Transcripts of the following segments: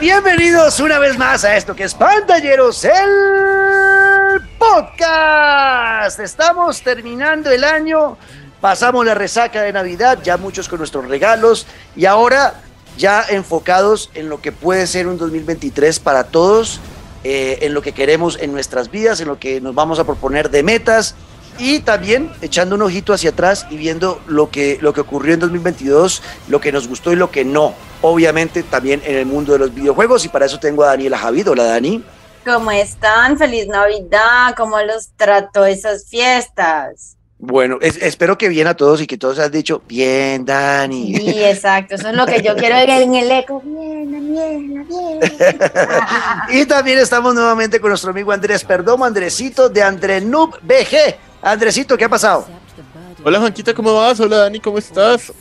Bienvenidos una vez más a esto que es Pantalleros, el podcast. Estamos terminando el año, pasamos la resaca de Navidad, ya muchos con nuestros regalos y ahora ya enfocados en lo que puede ser un 2023 para todos, eh, en lo que queremos en nuestras vidas, en lo que nos vamos a proponer de metas y también echando un ojito hacia atrás y viendo lo que, lo que ocurrió en 2022, lo que nos gustó y lo que no. Obviamente también en el mundo de los videojuegos y para eso tengo a Daniela Javid. Hola Dani. ¿Cómo están? Feliz Navidad. ¿Cómo los trató esas fiestas? Bueno, espero que bien a todos y que todos han dicho bien, Dani. Sí, exacto. Eso es lo que yo quiero ver en el eco. Bien, bien, bien. y también estamos nuevamente con nuestro amigo Andrés Perdomo, Andresito de Andre Noob BG. Andresito, ¿qué ha pasado? Hola Juanquita, ¿cómo vas? Hola Dani, ¿cómo estás?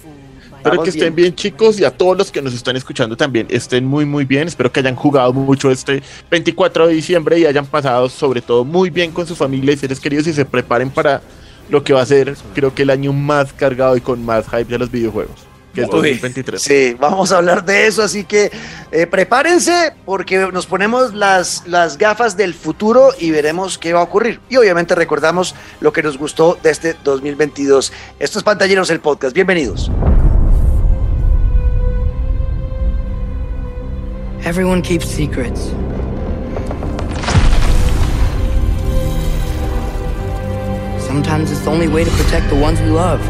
Espero que estén bien chicos y a todos los que nos están escuchando también estén muy muy bien. Espero que hayan jugado mucho este 24 de diciembre y hayan pasado sobre todo muy bien con su familia y seres queridos y se preparen para lo que va a ser creo que el año más cargado y con más hype de los videojuegos que es 2023. Sí, vamos a hablar de eso, así que eh, prepárense porque nos ponemos las, las gafas del futuro y veremos qué va a ocurrir. Y obviamente recordamos lo que nos gustó de este 2022. Esto es Pantalleros el Podcast, bienvenidos. Everyone keeps secrets. Sometimes it's the only way to protect the ones we love.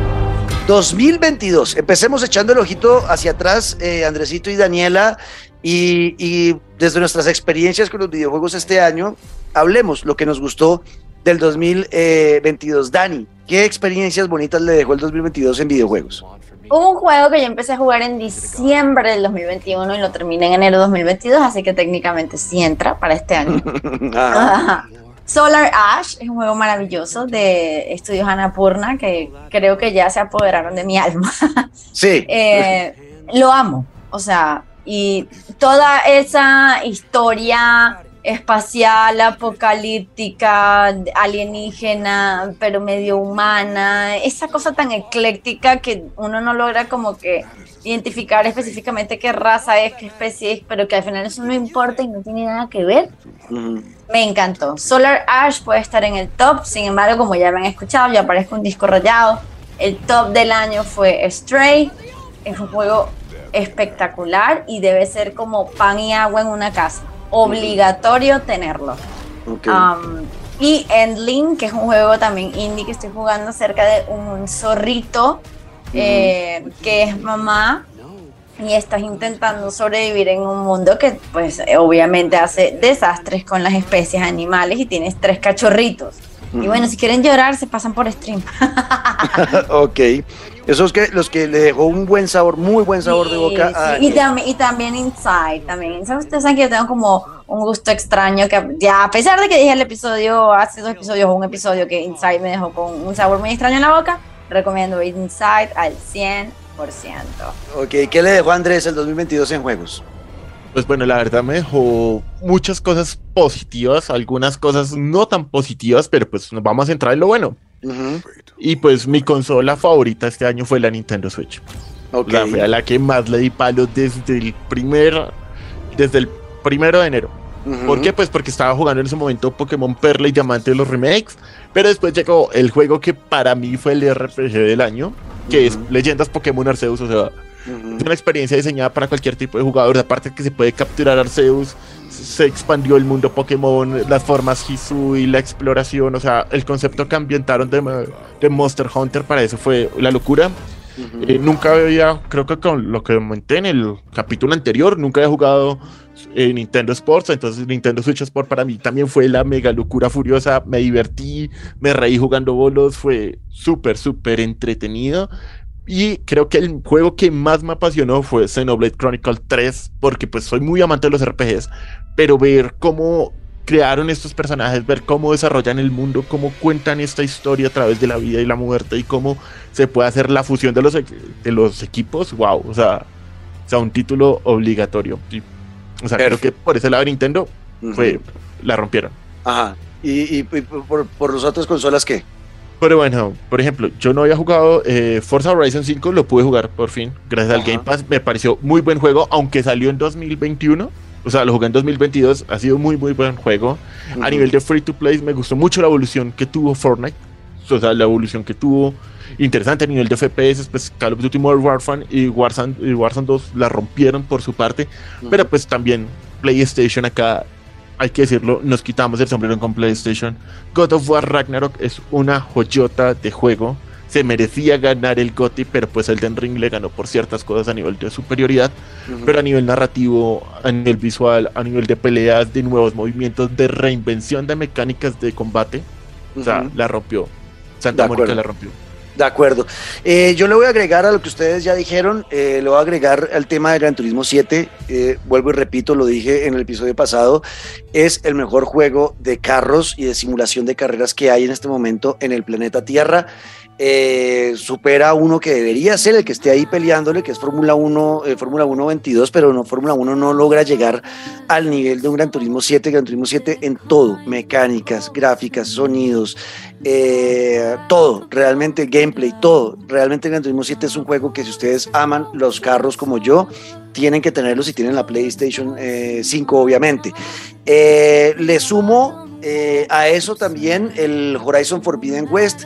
2022. Empecemos echando el ojito hacia atrás, eh, Andresito y Daniela, y, desde nuestras experiencias con los videojuegos este año, hablemos lo que nos gustó del 2022. Dani, ¿qué experiencias bonitas le dejó el 2022 en videojuegos? Un juego que yo empecé a jugar en diciembre del 2021 y lo terminé en enero de 2022, así que técnicamente sí entra para este año. Solar Ash es un juego maravilloso de estudios Anapurna que creo que ya se apoderaron de mi alma. Sí. Eh, lo amo, o sea, y toda esa historia espacial, apocalíptica, alienígena, pero medio humana, esa cosa tan ecléctica que uno no logra como que identificar específicamente qué raza es, qué especie es, pero que al final eso no importa y no tiene nada que ver. Me encantó. Solar Ash puede estar en el top, sin embargo, como ya me han escuchado, ya aparezco un disco rayado. El top del año fue Stray. Es un juego espectacular y debe ser como pan y agua en una casa. Obligatorio tenerlo. Um, y Endling, que es un juego también indie que estoy jugando acerca de un zorrito eh, que es mamá y estás intentando sobrevivir en un mundo que pues obviamente hace desastres con las especies animales y tienes tres cachorritos. Y bueno, si quieren llorar, se pasan por stream. ok. Esos que los que le dejó un buen sabor, muy buen sabor de boca. y, también, y también Inside, también. Ustedes saben que yo tengo como un gusto extraño que ya, a pesar de que dije el episodio, hace dos episodios un episodio que Inside me dejó con un sabor muy extraño en la boca, recomiendo Inside al 100%. Ok, ¿qué le dejó Andrés el 2022 en juegos? Pues bueno, la verdad me dejó muchas cosas positivas, algunas cosas no tan positivas, pero pues nos vamos a entrar en lo bueno. Y pues mi consola favorita este año fue la Nintendo Switch. La, fue a la que más le di palo desde el primer, desde el primero de enero. ¿Por qué? Pues porque estaba jugando en ese momento Pokémon Perla y Diamante de los remakes, pero después llegó el juego que para mí fue el RPG del año, que es Leyendas Pokémon Arceus, o sea, es una experiencia diseñada para cualquier tipo de jugador, aparte que se puede capturar Arceus, se expandió el mundo Pokémon, las formas Hisui, la exploración, o sea, el concepto que ambientaron de, de Monster Hunter para eso fue la locura. Eh, nunca había, creo que con lo que comenté en el capítulo anterior, nunca había jugado eh, Nintendo Sports, entonces Nintendo Switch Sport para mí también fue la mega locura furiosa, me divertí, me reí jugando bolos, fue súper, súper entretenido. Y creo que el juego que más me apasionó fue Xenoblade Chronicle 3, porque pues soy muy amante de los RPGs, pero ver cómo crearon estos personajes, ver cómo desarrollan el mundo, cómo cuentan esta historia a través de la vida y la muerte y cómo se puede hacer la fusión de los, de los equipos, wow, o sea, o sea, un título obligatorio. o sea, creo que por ese lado Nintendo fue, la rompieron. Ajá. ¿Y, y, por, por las otras consolas qué? Pero bueno, por ejemplo, yo no había jugado eh, Forza Horizon 5, lo pude jugar por fin, gracias al Game Pass. Me pareció muy buen juego, aunque salió en 2021 O sea, lo jugué en 2022, ha sido muy, muy buen juego. A nivel de free to play, me gustó mucho la evolución que tuvo Fortnite. O sea, la evolución que tuvo interesante a nivel de FPS, pues Call of Duty Modern Warfare y Warzone, y Warzone 2 la rompieron por su parte, pero pues también PlayStation acá, hay que decirlo, nos quitamos el sombrero con PlayStation. God of War Ragnarok es una joyota de juego se merecía ganar el GOTY, pero pues Elden Ring le ganó por ciertas cosas a nivel de superioridad, pero a nivel narrativo, a nivel visual, a nivel de peleas, de nuevos movimientos, de reinvención de mecánicas de combate, o sea, la rompió. Santa Mónica la rompió. De acuerdo. Eh, yo le voy a agregar a lo que ustedes ya dijeron, eh, le voy a agregar al tema de Gran Turismo 7. Eh, vuelvo y repito, lo dije en el episodio pasado, es el mejor juego de carros y de simulación de carreras que hay en este momento en el planeta Tierra. Eh, supera uno que debería ser el que esté ahí peleándole, que es Fórmula 1, eh, Fórmula 1 22, pero no, Fórmula 1 no logra llegar al nivel de un Gran Turismo 7, Gran Turismo 7 en todo, mecánicas, gráficas, sonidos, eh, todo, realmente gameplay, todo. Realmente Gran Turismo 7 es un juego que si ustedes aman los carros como yo, tienen que tenerlos si tienen la PlayStation 5, obviamente. le sumo a eso también el Horizon Forbidden West.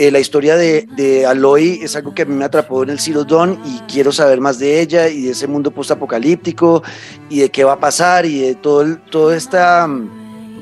Eh, la historia de, de, Aloy es algo que a mí me atrapó en el Zero Dawn y quiero saber más de ella y de ese mundo postapocalíptico y de qué va a pasar y de todo, el, todo esta...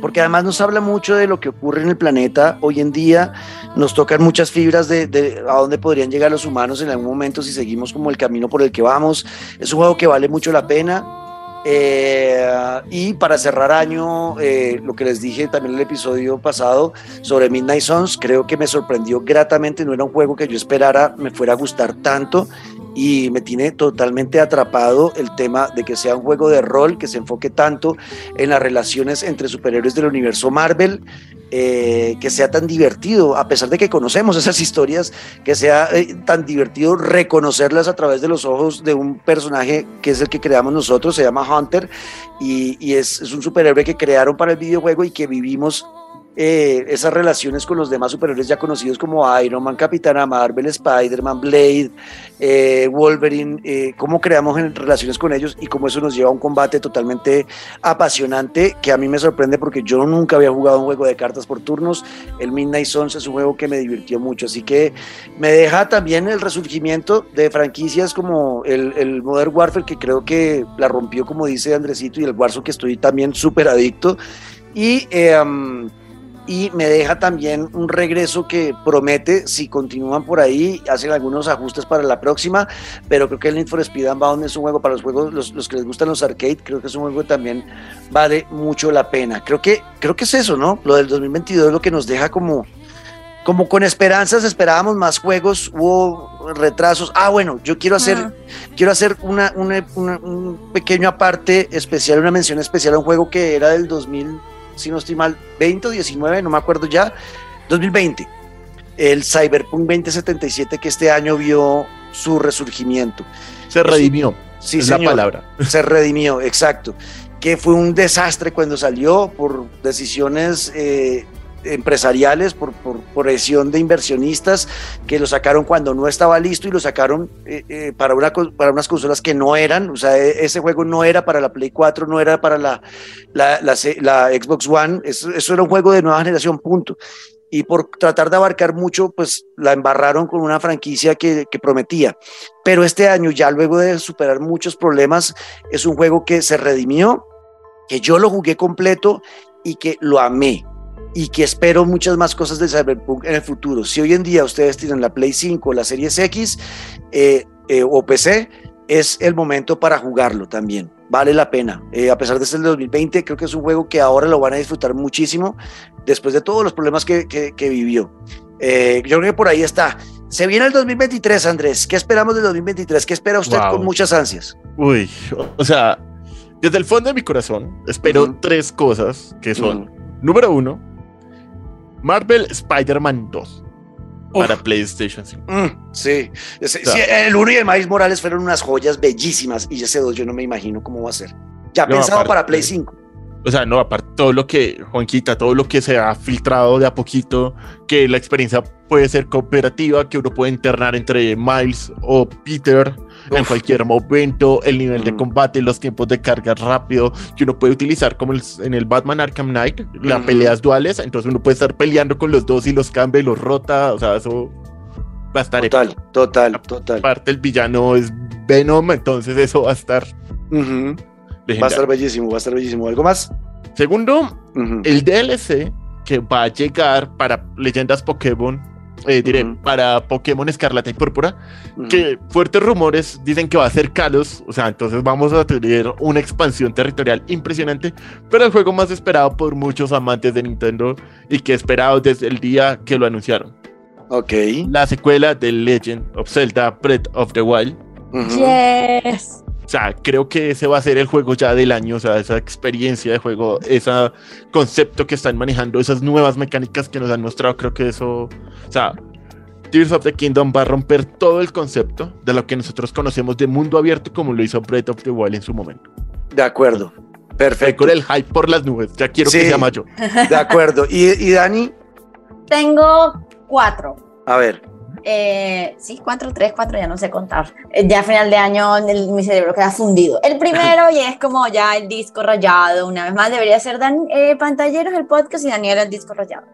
Porque además nos habla mucho de lo que ocurre en el planeta hoy en día, nos tocan muchas fibras de, de a dónde podrían llegar los humanos en algún momento si seguimos como el camino por el que vamos. Es un juego que vale mucho la pena eh, y para cerrar año, eh, lo que les dije también en el episodio pasado sobre Midnight Suns, creo que me sorprendió gratamente, no era un juego que yo esperara me fuera a gustar tanto y me tiene totalmente atrapado el tema de que sea un juego de rol que se enfoque tanto en las relaciones entre superhéroes del universo Marvel, eh, que sea tan divertido, a pesar de que conocemos esas historias, que sea eh, tan divertido reconocerlas a través de los ojos de un personaje que es el que creamos nosotros, se llama Hunter, y, es, es un superhéroe que crearon para el videojuego y que vivimos eh, esas relaciones con los demás superhéroes ya conocidos como Iron Man, Capitana Marvel, Spider-Man, Blade, eh, Wolverine, eh, cómo creamos relaciones con ellos y cómo eso nos lleva a un combate totalmente apasionante que a mí me sorprende porque yo nunca había jugado un juego de cartas por turnos. El Midnight Suns es un juego que me divirtió mucho, así que me deja también el resurgimiento de franquicias como el, Modern Warfare que creo que la rompió como dice Andresito y el Warzone que estoy también súper adicto. Y y me deja también un regreso que promete, si continúan por ahí, hacen algunos ajustes para la próxima, pero creo que el Need for Speed Unbound es un juego para los juegos, los, que les gustan los arcade, creo que es un juego que también vale mucho la pena. Creo que, creo que es eso, ¿no? Lo del 2022 es lo que nos deja como, como con esperanzas, esperábamos más juegos, hubo retrasos. Ah, bueno, yo quiero hacer, quiero hacer una, una, un pequeño aparte especial, una mención especial a un juego que era del 2000 si no estoy mal, 20 o 19, no me acuerdo ya, 2020, el Cyberpunk 2077 que este año vio su resurgimiento. Se redimió, sí, es la palabra. Se redimió, exacto. Que fue un desastre cuando salió por decisiones eh, empresariales, por, presión de inversionistas que lo sacaron cuando no estaba listo y lo sacaron eh, eh, para, una, para unas consolas que no eran, o sea, e, ese juego no era para la Play 4, no era para la, Xbox One, eso, eso, era un juego de nueva generación, punto. Y por tratar de abarcar mucho, pues la embarraron con una franquicia que, que prometía. Pero este año, ya luego de superar muchos problemas, es un juego que se redimió, que yo lo jugué completo y que lo amé y que espero muchas más cosas de Cyberpunk en el futuro. Si hoy en día ustedes tienen la Play 5, la Series X eh, eh, o PC, es el momento para jugarlo también. Vale la pena. Eh, a pesar de ser el 2020, creo que es un juego que ahora lo van a disfrutar muchísimo después de todos los problemas que, que, vivió. yo creo que por ahí está. Se viene el 2023, Andrés. ¿Qué esperamos del 2023? ¿Qué espera usted con muchas ansias? Uy, o sea, desde el fondo de mi corazón espero tres cosas que son, número uno, Marvel Spider-Man 2 para PlayStation 5. Mm, sí. el 1 y el Miles Morales fueron unas joyas bellísimas y ese 2 yo no me imagino cómo va a ser. Ya pensado para Play 5. O sea, no, aparte todo lo que, Juanquita, todo lo que se ha filtrado de a poquito, que la experiencia puede ser cooperativa, que uno puede internar entre Miles o Peter, en cualquier momento, el nivel de combate, los tiempos de carga rápido, que uno puede utilizar como en el Batman Arkham Knight, las peleas duales, entonces uno puede estar peleando con los dos y los cambia y los rota, o sea, eso va a estar... Total, total, total. Parte el villano es Venom, entonces eso va a estar... Va a estar bellísimo, va a estar bellísimo. ¿Algo más? Segundo, el DLC que va a llegar para leyendas Pokémon eh, diré, para Pokémon Escarlata y Púrpura, que fuertes rumores dicen que va a ser Kalos, o sea, entonces vamos a tener una expansión territorial impresionante, pero el juego más esperado por muchos amantes de Nintendo y que esperado desde el día que lo anunciaron. Ok. La secuela de Legend of Zelda Breath of the Wild. Yes. O sea, creo que ese va a ser el juego ya del año, o sea, esa experiencia de juego, ese concepto que están manejando, esas nuevas mecánicas que nos han mostrado, creo que eso, o sea, Tears of the Kingdom va a romper todo el concepto de lo que nosotros conocemos de mundo abierto como lo hizo Breath of the Wild en su momento. De acuerdo, perfecto. Con el hype por las nubes, ya quiero que sea mayo. De acuerdo. ¿Y, ¿Y Dani? Tengo cuatro. A ver. Eh, sí, cuatro, tres, cuatro, ya no sé contar. Eh, ya a final de año mi cerebro queda fundido. El primero y es como ya el disco rayado. Una vez más debería ser Dan, eh, pantalleros el podcast y Daniel el disco rayado.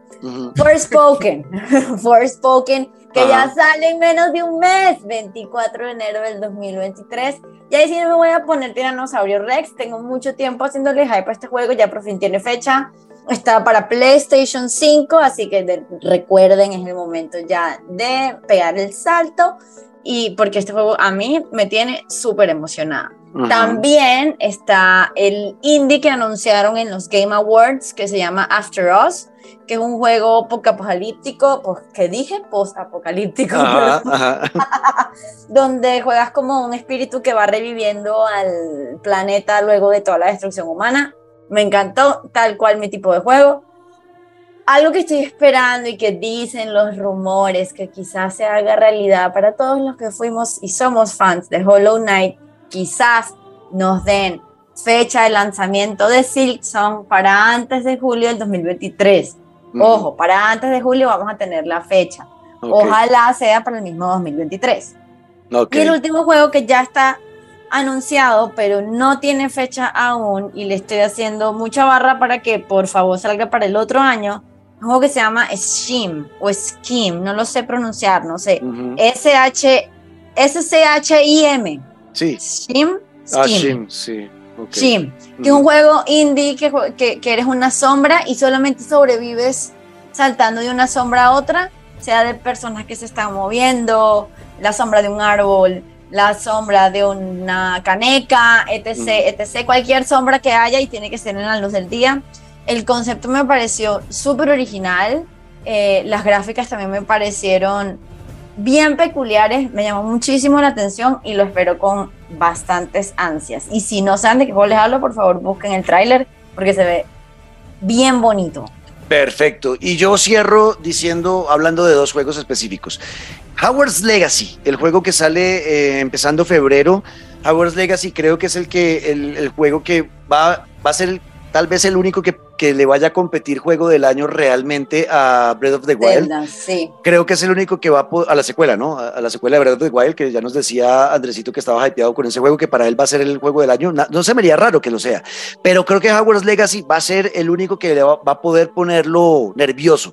Forspoken. Forspoken, que ya sale en menos de un mes, 24 de enero del 2023. Y ahí sí no me voy a poner Tiranosaurio Rex. Tengo mucho tiempo haciéndole hype a este juego, ya por fin tiene fecha. Está para PlayStation 5, así que recuerden, es el momento ya de pegar el salto. Y porque este juego a mí me tiene súper emocionada. También está el indie que anunciaron en los Game Awards, que se llama After Us, que es un juego post-apocalíptico, pues, que dije post-apocalíptico, donde juegas como un espíritu que va reviviendo al planeta luego de toda la destrucción humana. Me encantó, tal cual mi tipo de juego. Algo que estoy esperando y que dicen los rumores que quizás se haga realidad para todos los que fuimos y somos fans de Hollow Knight, quizás nos den fecha de lanzamiento de Silksong para antes de julio del 2023. Ojo, para antes de julio vamos a tener la fecha. Ojalá sea para el mismo 2023. Y el último juego que ya está anunciado, pero no tiene fecha aún y le estoy haciendo mucha barra para que por favor salga para el otro año. Un juego que se llama Schim o Schim, no lo sé pronunciar, no sé. S-H, S-C-H-I-M. Sí. Schim. Ah, Schim, sí. Okay. que es un juego indie que, que, que eres una sombra y solamente sobrevives saltando de una sombra a otra, sea de personas que se están moviendo, la sombra de un árbol, la sombra de una caneca, etc, etc, cualquier sombra que haya y tiene que ser en la luz del día. El concepto me pareció súper original, eh, las gráficas también me parecieron bien peculiares, me llamó muchísimo la atención y lo espero con bastantes ansias. Y si no saben de qué juego les hablo, por favor busquen el tráiler porque se ve bien bonito. Perfecto. Y yo cierro diciendo, hablando de dos juegos específicos. Howard's Legacy, el juego que sale eh, empezando febrero. Howard's Legacy creo que es el que el, juego que va, va a ser tal vez el único que, que, le vaya a competir juego del año realmente a Breath of the Wild. sí. Creo que es el único que va a, la secuela, ¿no? A, la secuela de Breath of the Wild, que ya nos decía Andresito que estaba hypeado con ese juego, que para él va a ser el juego del año. No, se me haría raro que lo sea, pero creo que Howard's Legacy va a ser el único que va, va a poder ponerlo nervioso.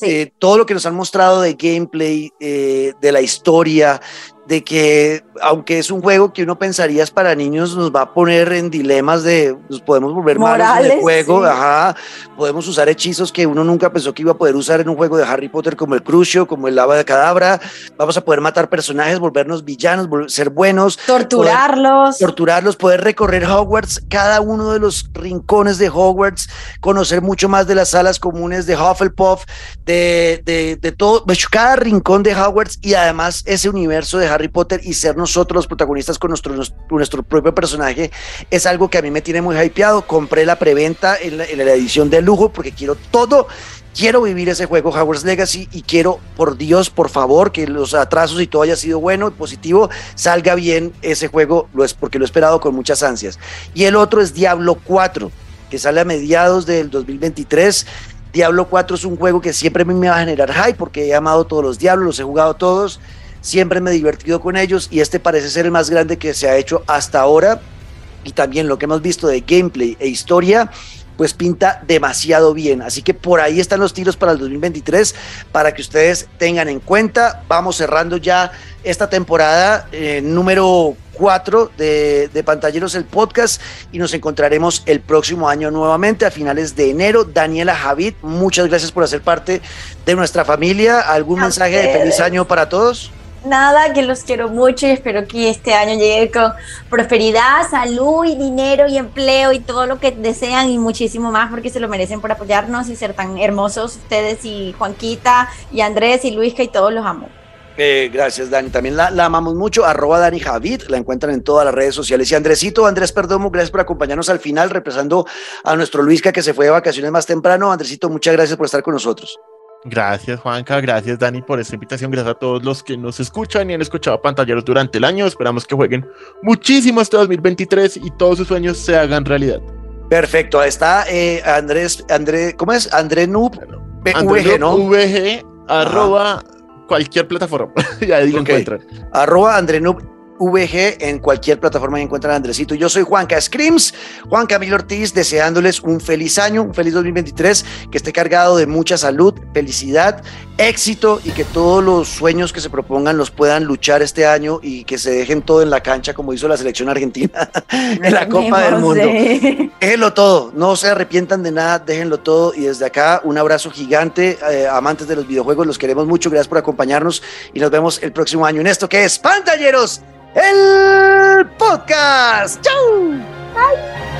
Eh, todo lo que nos han mostrado de gameplay, eh, de la historia, de que aunque es un juego que uno pensaría es para niños, nos va a poner en dilemas de nos podemos volver malos en el juego, ajá, podemos usar hechizos que uno nunca pensó que iba a poder usar en un juego de Harry Potter como el Crucio, como el Lava de Cadabra, vamos a poder matar personajes, volvernos villanos, ser buenos, torturarlos, torturarlos, poder recorrer Hogwarts, cada uno de los rincones de Hogwarts, conocer mucho más de las salas comunes de Hufflepuff, de, de, de todo, cada rincón de Hogwarts y además ese universo de Harry Potter y ser nosotros los protagonistas con nuestro, nuestro propio personaje es algo que a mí me tiene muy hypeado. Compré la preventa en la, edición de lujo porque quiero todo quiero vivir ese juego Hogwarts Legacy y quiero, por Dios, por favor, que los atrasos y todo haya sido bueno y positivo, salga bien ese juego, lo es porque lo he esperado con muchas ansias. Y el otro es Diablo 4, que sale a mediados del 2023. Diablo 4 es un juego que siempre me va a generar hype porque he amado todos los Diablos, los he jugado todos siempre me he divertido con ellos y este parece ser el más grande que se ha hecho hasta ahora y también lo que hemos visto de gameplay e historia pues pinta demasiado bien. Así que por ahí están los tiros para el 2023 para que ustedes tengan en cuenta. Vamos cerrando ya esta temporada eh, número 4 de, de Pantalleros el podcast y nos encontraremos el próximo año nuevamente a finales de enero. Daniela Javid, muchas gracias por hacer parte de nuestra familia. ¿Algún mensaje de feliz año para todos? Nada, que los quiero mucho y espero que este año llegue con prosperidad, salud y dinero y empleo y todo lo que desean y muchísimo más porque se lo merecen por apoyarnos y ser tan hermosos ustedes y Juanquita y Andrés y Luisca y todos los amo. Eh, gracias, Dani. También la, amamos mucho. Arroba Dani Javid. La encuentran en todas las redes sociales. Y Andresito, Andrés Perdomo, gracias por acompañarnos al final, representando a nuestro Luisca que se fue de vacaciones más temprano. Andresito, muchas gracias por estar con nosotros. Gracias Juanca, gracias Dani por esta invitación, gracias a todos los que nos escuchan y han escuchado pantalleros durante el año, esperamos que jueguen muchísimo este 2023 y todos sus sueños se hagan realidad. Perfecto, ahí está eh, Andrés, André, ¿cómo es? André Noob, VG, ¿no? VG, arroba cualquier plataforma, ya ahí lo encuentran. Arroba André Noob VG en cualquier plataforma que encuentran a Andresito. Yo soy Juanca Screams, Juan Camilo Ortiz, deseándoles un feliz año, un feliz 2023, que esté cargado de mucha salud, felicidad, éxito y que todos los sueños que se propongan los puedan luchar este año y que se dejen todo en la cancha como hizo la selección argentina en la Copa del Mundo. Déjenlo todo, no se arrepientan de nada, déjenlo todo y desde acá un abrazo gigante, eh, amantes de los videojuegos, los queremos mucho, gracias por acompañarnos y nos vemos el próximo año en esto que es Pantalleros el podcast. ¡Chau! Bye.